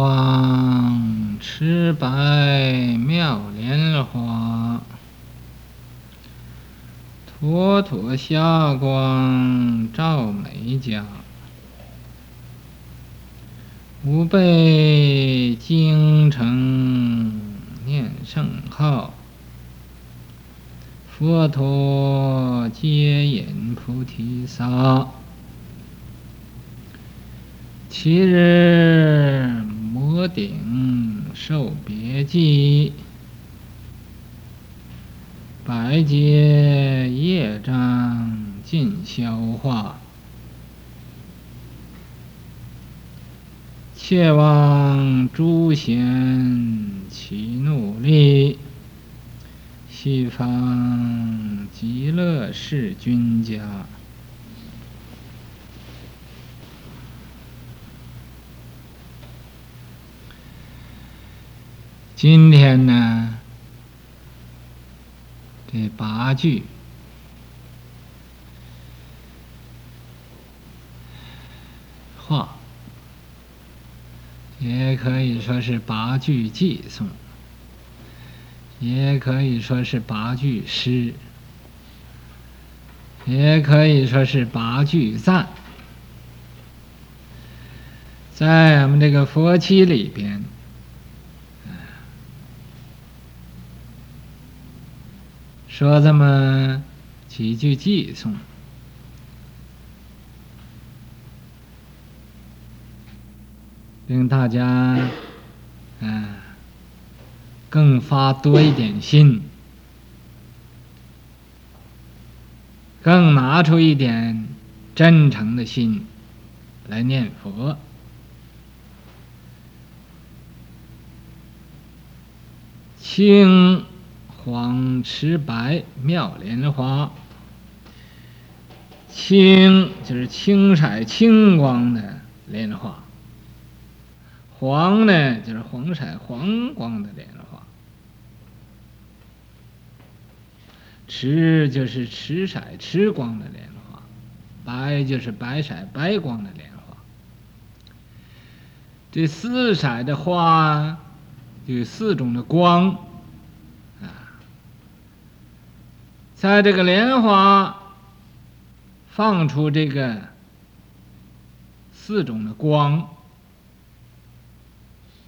青黄赤白妙莲花，妥妥霞光照美家。吾辈精诚念圣号，佛陀接引菩提萨。七日摩顶受别记，白劫业障尽消化。切望诸贤齐努力，西方极乐世君家。今天呢，这八句话，也可以说是八句偈颂，也可以说是八句诗，也可以说是八句赞，在我们这个佛七里边。说这么几句偈颂，令大家嗯更发多一点心，更拿出一点真诚的心来念佛，清。黄、赤、白妙莲花，青就是青色青光的莲花，黄呢就是黄色黄光的莲花，赤就是赤色赤光的莲花，白就是白色白光的莲花。这四色的花有四种的光。在这个莲花放出这个四种的光，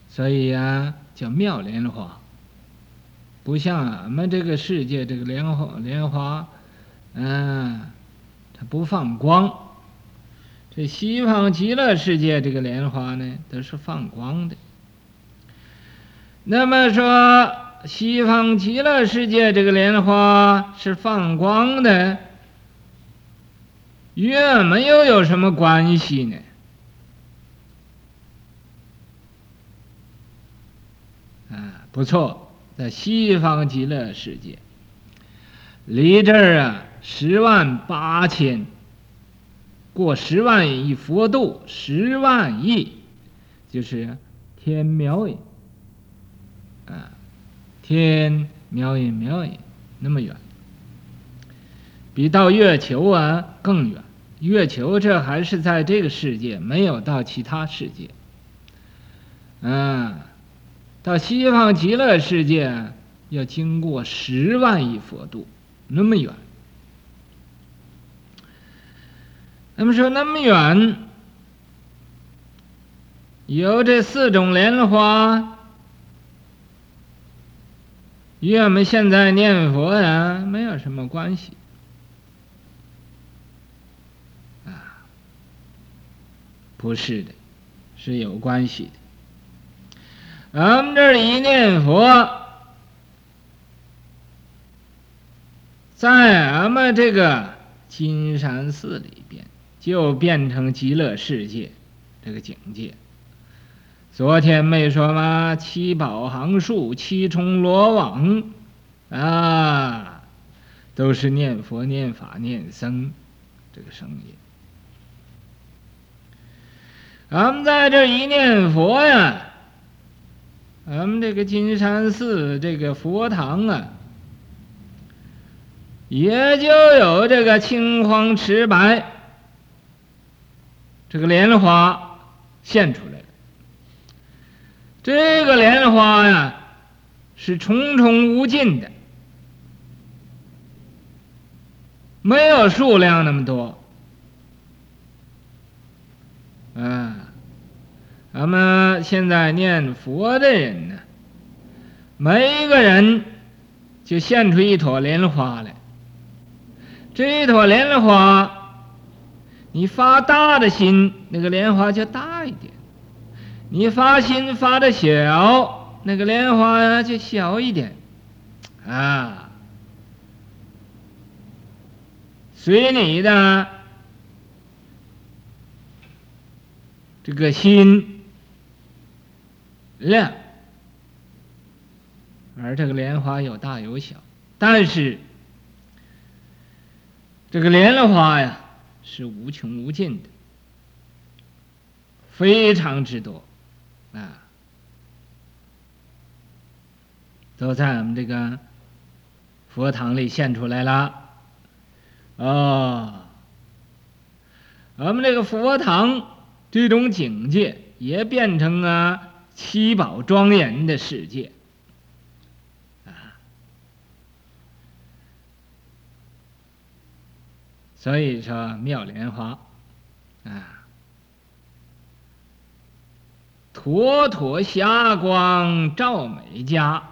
所以呀、叫妙莲花。不像俺们这个世界这个莲花，莲花，嗯，它不放光。这西方极乐世界这个莲花呢，都是放光的。那么说。西方极乐世界这个莲花是放光的，与我们又有什么关系呢？啊，不错，在西方极乐世界，离这儿啊十万八千，过十万亿佛度，十万亿就是天苗也，天渺隐渺隐，那么远，比到月球啊更远。月球这还是在这个世界，没有到其他世界。嗯，到西方极乐世界要经过十万亿佛度，那么远。那么说那么远，有这四种莲花。与我们现在念佛呀，没有什么关系，啊，不是的，是有关系的。俺们这一念佛，在俺们这个金山寺里边，就变成极乐世界这个境界。昨天没说吗？七宝行树，七重罗网，啊，都是念佛、念法、念僧，这个声音。俺们在这一念佛呀，俺们这个金山寺这个佛堂啊，也就有这个青黄赤白这个莲花现出来了。这个莲花呀，是重重无尽的，没有数量那么多。啊，咱们现在念佛的人呢，每一个人就献出一朵莲花来。这一朵莲花，你发大的心，那个莲花就大一点。你发心发的小，那个莲花呀就小一点，啊，随你的这个心量，而这个莲花有大有小，但是这个莲花呀是无穷无尽的，非常之多。啊，都在我们这个佛堂里现出来了。哦，我们这个佛堂这种境界也变成啊七宝庄严的世界。啊，所以说妙莲花，啊。妥妥霞光照美家，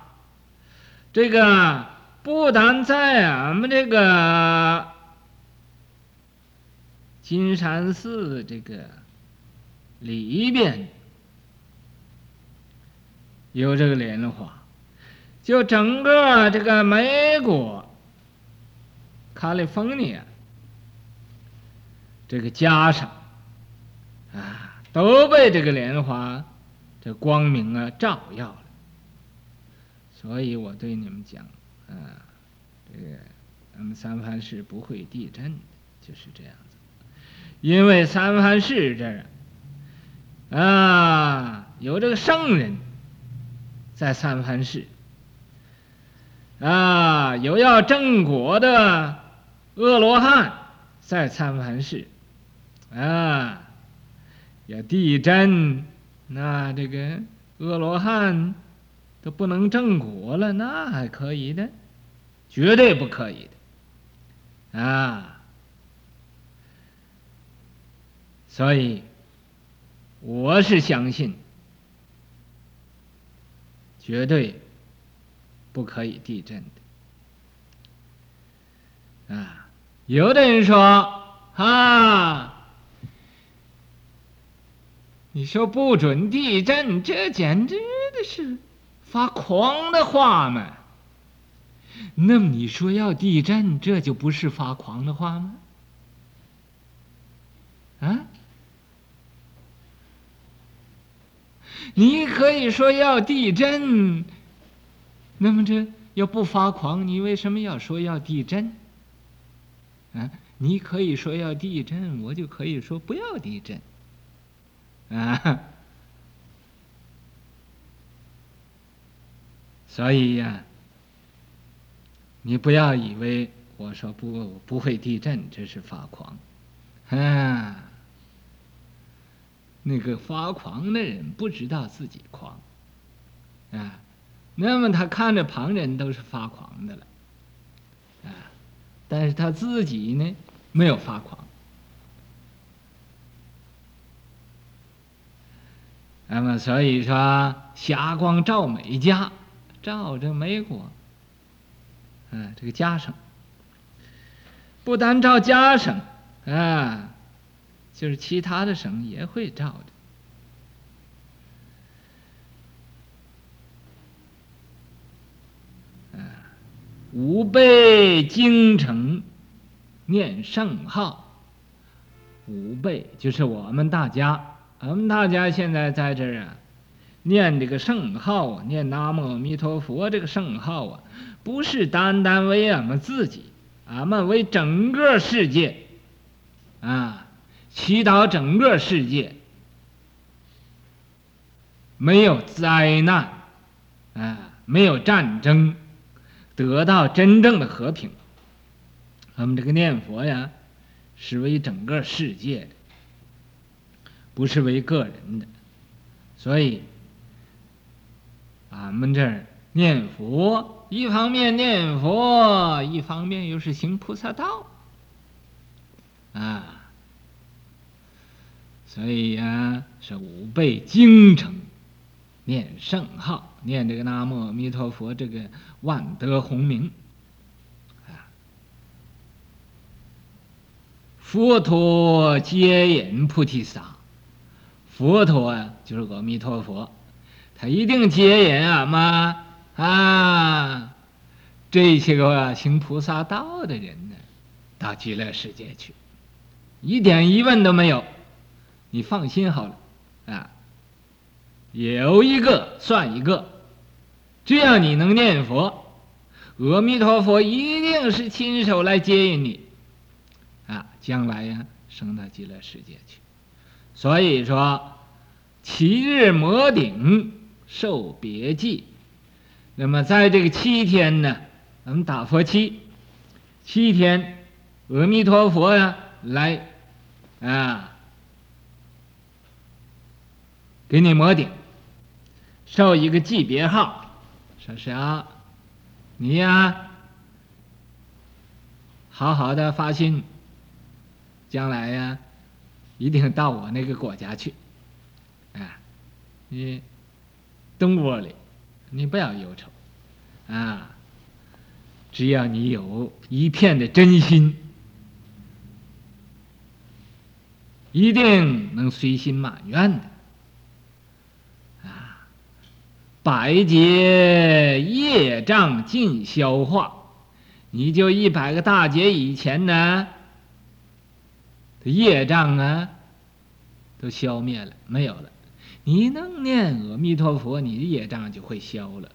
这个不但在俺们这个金山寺这个里边有这个莲花，就整个这个美国、加利福尼亚这个加上，都被这个莲花。这光明啊，照耀了。所以我对你们讲，啊，这个咱们三藩市不会地震的，就是这样子。因为三藩市这儿啊，有这个圣人，在三藩市啊，有要正果的阿罗汉在三藩市啊，要地震。那这个阿罗汉都不能正果了，那还可以的？绝对不可以的啊！所以我是相信，绝对不可以地震的啊！有的人说啊。你说不准地震，这简直的是发狂的话嘛！那么你说要地震，这就不是发狂的话吗？啊？你可以说要地震，那么这要不发狂，你为什么要说要地震？啊？你可以说要地震，我就可以说不要地震。啊，所以呀、你不要以为我说不不会地震，这是发狂，啊，那个发狂的人不知道自己狂，啊，那么他看着旁人都是发狂的了，啊，但是他自己呢，没有发狂。那么所以说，霞光照美家，照着美国，嗯，这个家省，不单照家省，啊，就是其他的省也会照的。啊，吾辈京城念圣号，吾辈就是我们大家。我们大家现在在这儿啊，念这个圣号啊，念南无阿弥陀佛这个圣号啊，不是单单为俺们自己，俺们为整个世界啊，祈祷整个世界没有灾难啊，没有战争，得到真正的和平。我们这个念佛呀，是为整个世界。不是为个人的，所以俺们这儿念佛，一方面念佛，一方面又是行菩萨道，啊，所以呀、是五倍精诚，念圣号，念这个南无阿弥陀佛这个万德洪名，啊，佛陀接引菩提萨，佛陀啊，就是阿弥陀佛。他一定接引俺们啊，这些个行菩萨道的人呢，到极乐世界去，一点疑问都没有，你放心好了啊。有一个算一个，只要你能念佛，阿弥陀佛一定是亲手来接引你啊，将来呀升到极乐世界去。所以说，七日摩顶。受别记，那么在这个七天呢，我们打佛七，七天，阿弥陀佛呀来啊，给你摩顶，受一个记别号，说是啊，你呀，好好的发心，将来呀，一定到我那个国家去，啊，你。东窝里，你不要忧愁，啊，只要你有一片的真心，一定能随心满愿的，啊，百劫业障尽消化，你就一百个大劫以前呢，业障啊，都消灭了，没有了。你能念阿弥陀佛，你的业障就会消了。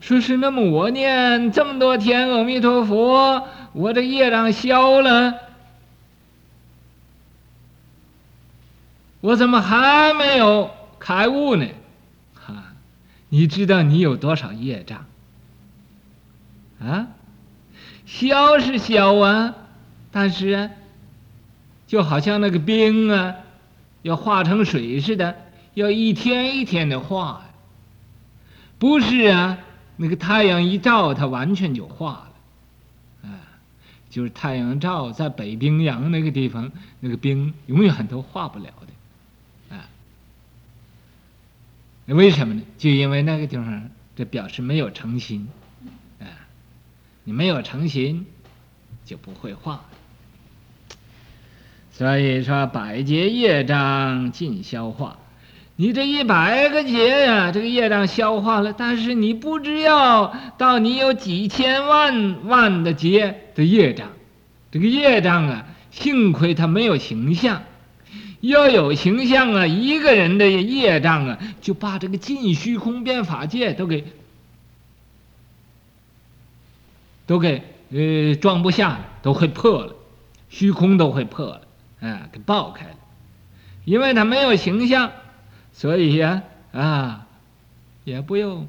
说是那么，我念这么多天阿弥陀佛，我的业障消了，我怎么还没有开悟呢？哈，你知道你有多少业障？啊，消是消啊，但是啊，就好像那个冰啊。要化成水似的，要一天一天的化，不是啊？那个太阳一照，它完全就化了，啊，就是太阳照在北冰洋那个地方，那个冰永远都化不了的，啊，为什么呢？就因为那个地方，这表示没有诚心，啊，你没有诚心，就不会化。所以说，百劫业障尽消化，你这一百个劫呀，这个业障消化了，但是你不知道到你有几千万万的劫的业障，这个业障啊，幸亏它没有形象，要有形象啊，一个人的业障啊，就把这个尽虚空遍法界都给都给呃装不下了，都会破了，虚空都会破了。啊，给爆开了，因为他没有形象，所以呀，啊，也不用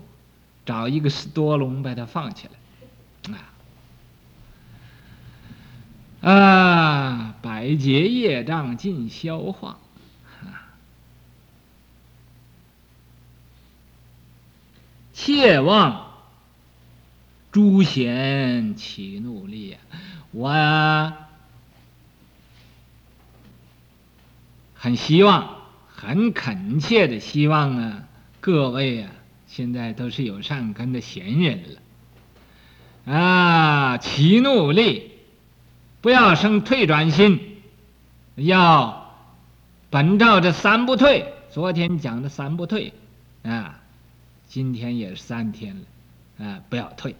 找一个石多龙把它放起来，啊，啊，百劫业障尽消化，啊，切望诸贤起怒力，我很希望，很恳切的希望啊，各位啊，现在都是有善根的贤人了，啊，齐努力，不要生退转心，要本照这三不退。昨天讲的三不退，啊，今天也是三天了，啊，不要退，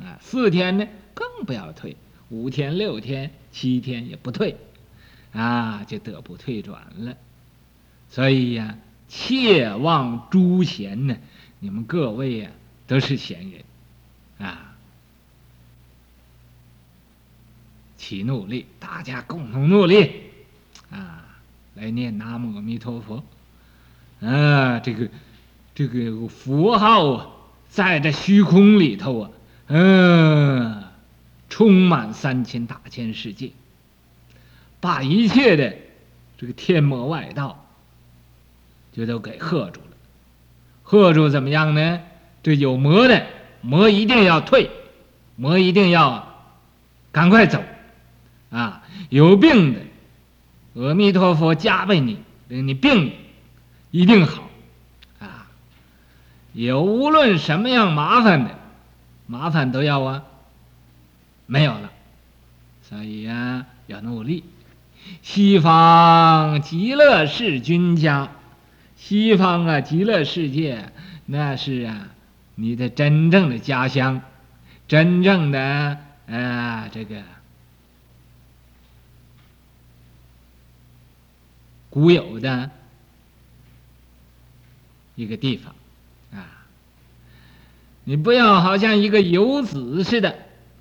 啊，四天呢更不要退，五天、六天、七天也不退。啊，就得不退转了，所以呀，切望诸贤呢，你们各位呀，都是贤人，啊，起努力，大家共同努力，啊，来念南无阿弥陀佛，啊，这个这个佛号啊，在这虚空里头啊，嗯，充满三千大千世界。把一切的这个天魔外道，就都给喝住了，喝住怎么样呢？这有魔的，魔一定要退，魔一定要赶快走，啊，有病的，阿弥陀佛加倍你，你病一定好，啊，有无论什么样麻烦的，麻烦都要啊，没有了，所以呀、啊，要努力。西方极乐世君家，西方啊，极乐世界，那是啊，你的真正的家乡，真正的啊、这个古有的一个地方啊，你不要好像一个游子似的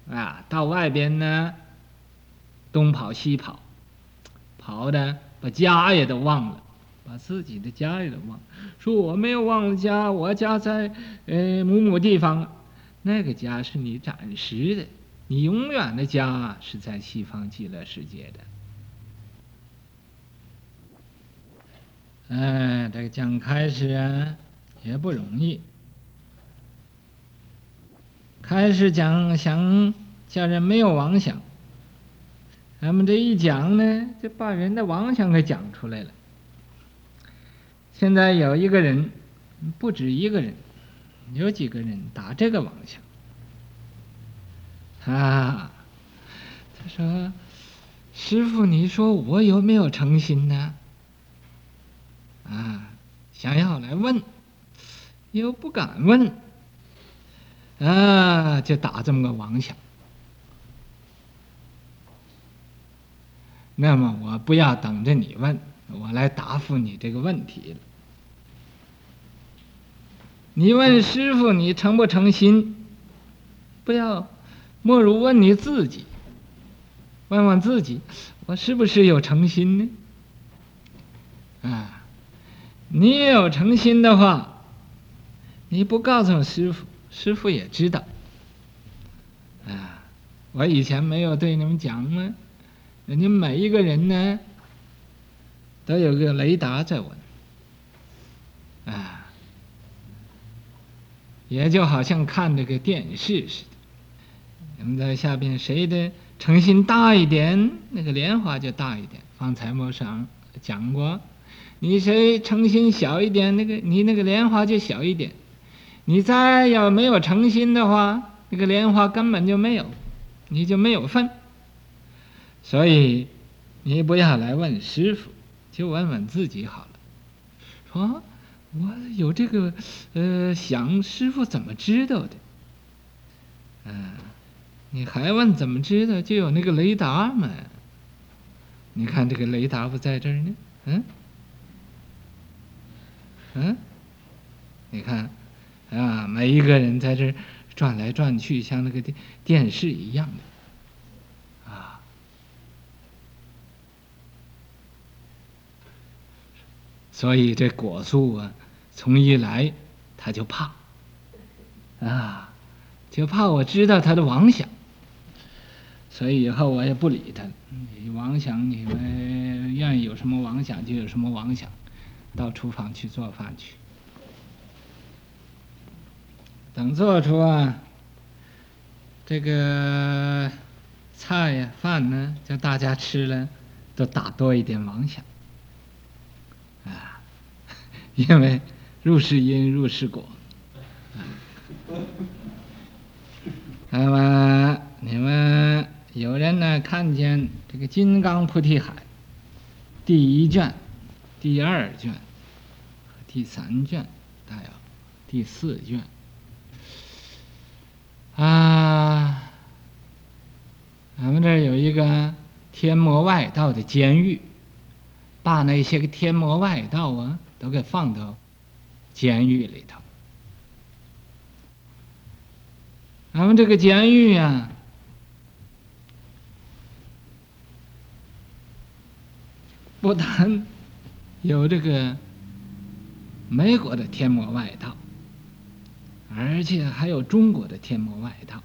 啊，到外边呢，东跑西跑。跑的把家也都忘了，把自己的家也都忘。说我没有忘了家，我家在呃某某地方，那个家是你暂时的，你永远的家是在西方极乐世界的。哎，这个讲开始啊也不容易，开始讲想叫人没有妄想。咱们这一讲呢，就把人的妄想给讲出来了。现在有一个人，不止一个人，有几个人打这个妄想。啊，他说：“师傅，你说我有没有诚心呢？”啊，想要来问，又不敢问，啊，就打这么个妄想。那么我不要等着你问，我来答复你这个问题了。你问师傅，你诚不诚心？不要，莫如问你自己，问问自己，我是不是有诚心呢？啊，你有诚心的话，你不告诉师傅，师傅也知道。啊，我以前没有对你们讲吗？人家每一个人呢，都有个雷达在闻，啊，也就好像看这个电视似的。我们在下边谁的诚心大一点，那个莲花就大一点。方才没上讲过，你谁诚心小一点，那个你那个莲花就小一点。你再要没有诚心的话，那个莲花根本就没有，你就没有份。所以，你不要来问师傅，就问问自己好了。说，我有这个，呃，想师傅怎么知道的？嗯、你还问怎么知道？就有那个雷达嘛。你看这个雷达不在这儿呢？嗯，嗯，你看，啊，每一个人在这儿转来转去，像那个电电视一样的。所以这果树啊，从一来他就怕，啊，就怕我知道他的妄想，所以以后我也不理他。妄想，你们愿意有什么妄想就有什么妄想，到厨房去做饭去。等做出啊，这个菜呀饭呢，叫大家吃了，都打多一点妄想。因为入是因，入是果。那么你们有人呢看见这个《金刚菩提海》第一卷、第二卷、第三卷，还有第四卷啊？咱们这有一个天魔外道的监狱，把那些个天魔外道啊。都给放到监狱里头。咱们这个监狱呀，不但有这个美国的天魔外道，而且还有中国的天魔外道。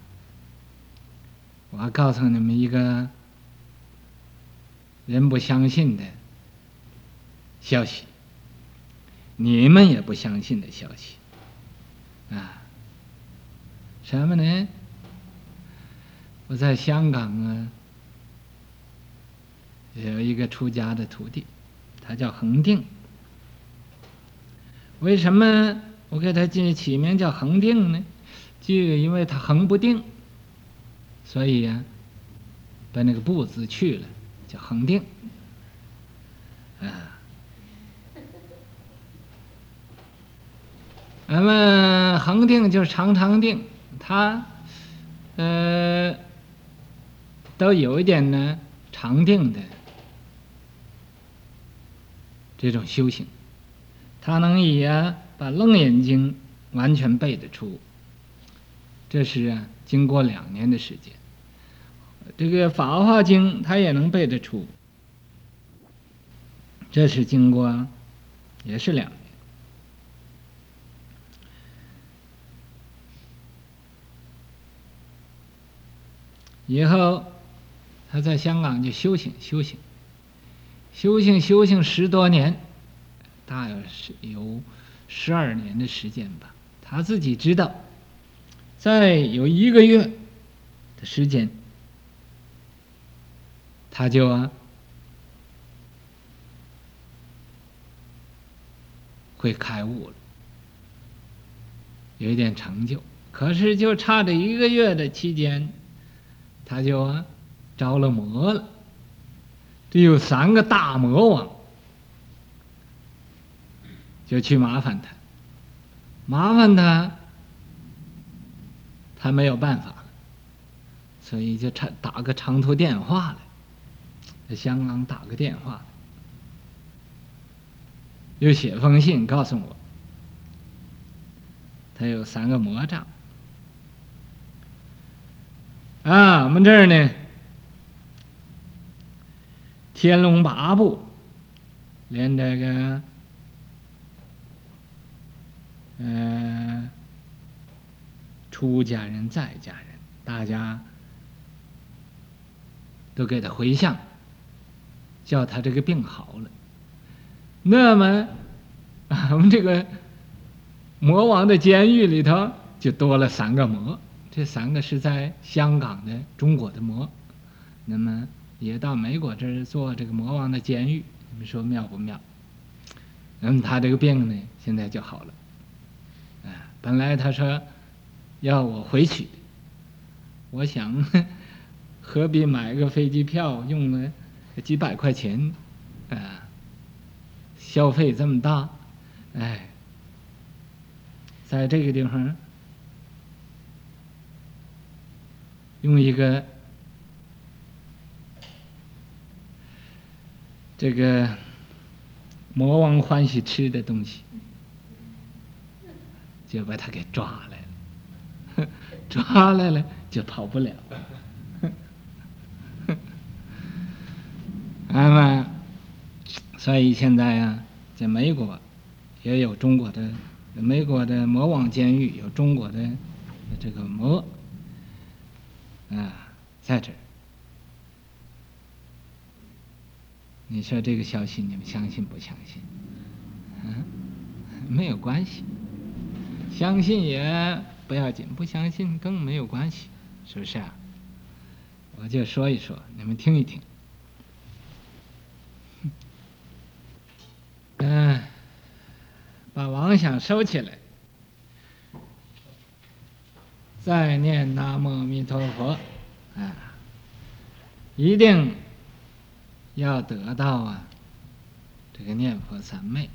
我告诉你们一个人不相信的消息。你们也不相信的消息，啊，什么呢？我在香港啊，有一个出家的徒弟，他叫恒定。为什么我给他起起名叫恒定呢？就因为他恒不定，所以呀，把那个不字去了，叫恒定。啊。那么恒定就是常常定，他呃都有一点呢常定的这种修行，他能以啊把《楞严经》完全背得出，这是啊经过两年的时间。这个《法华经》他也能背得出，这是经过也是两年。以后，他在香港就修行修行，修行修行十多年，大约是有十二年的时间吧。他自己知道，再有一个月的时间，他就啊会开悟了，有一点成就。可是就差这一个月的期间。他就着了魔了，这有三个大魔王，就去麻烦他，麻烦他，他没有办法了，所以就长打个长途电话来，在香港打个电话，又写封信告诉我，他有三个魔杖。啊，我们这儿呢，《天龙八部》，连这个，呃，出家人、在家人，大家都给他回向，叫他这个病好了。那么，我们这个魔王的监狱里头就多了三个魔。这三个是在香港的中国的魔，那么也到美国这儿做这个魔王的监狱，你们说妙不妙？那么他这个病呢，现在就好了。啊，本来他说要我回去，我想 何必买个飞机票，用了几百块钱，啊，消费这么大，哎，在这个地方。用一个这个魔王欢喜吃的东西，就把他给抓来了，抓来了就跑不了。那么，所以现在呀，在美国也有中国的，美国的魔王监狱有中国的这个魔。啊，在这儿，你说这个消息你们相信不相信？嗯，没有关系，相信也不要紧，不相信更没有关系，是不是啊？我就说一说，你们听一听。嗯，把妄想收起来。再念南无阿弥陀佛，啊，一定要得到啊，这个念佛三昧，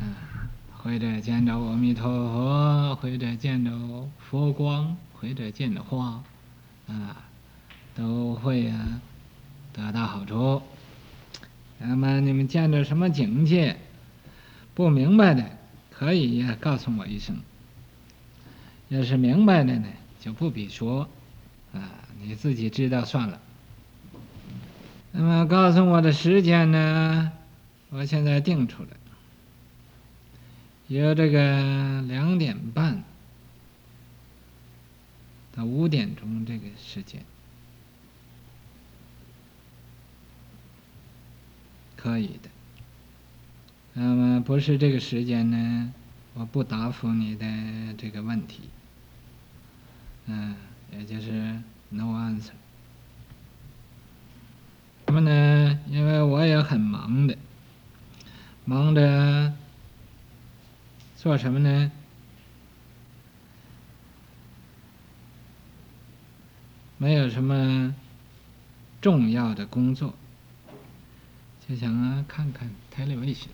啊，或者见着阿弥陀佛，或者见着佛光，或者见着花，啊，都会啊得到好处。那么你们见着什么境界不明白的，可以呀告诉我一声。要是明白了呢，就不必说，啊，你自己知道算了。那么告诉我的时间呢？我现在定出来，有这个两点半到五点钟这个时间，可以的。那么不是这个时间呢，我不答复你的这个问题，嗯，也就是 no answer。什么呢？因为我也很忙的，忙着做什么呢？没有什么重要的工作，就想啊看看 television。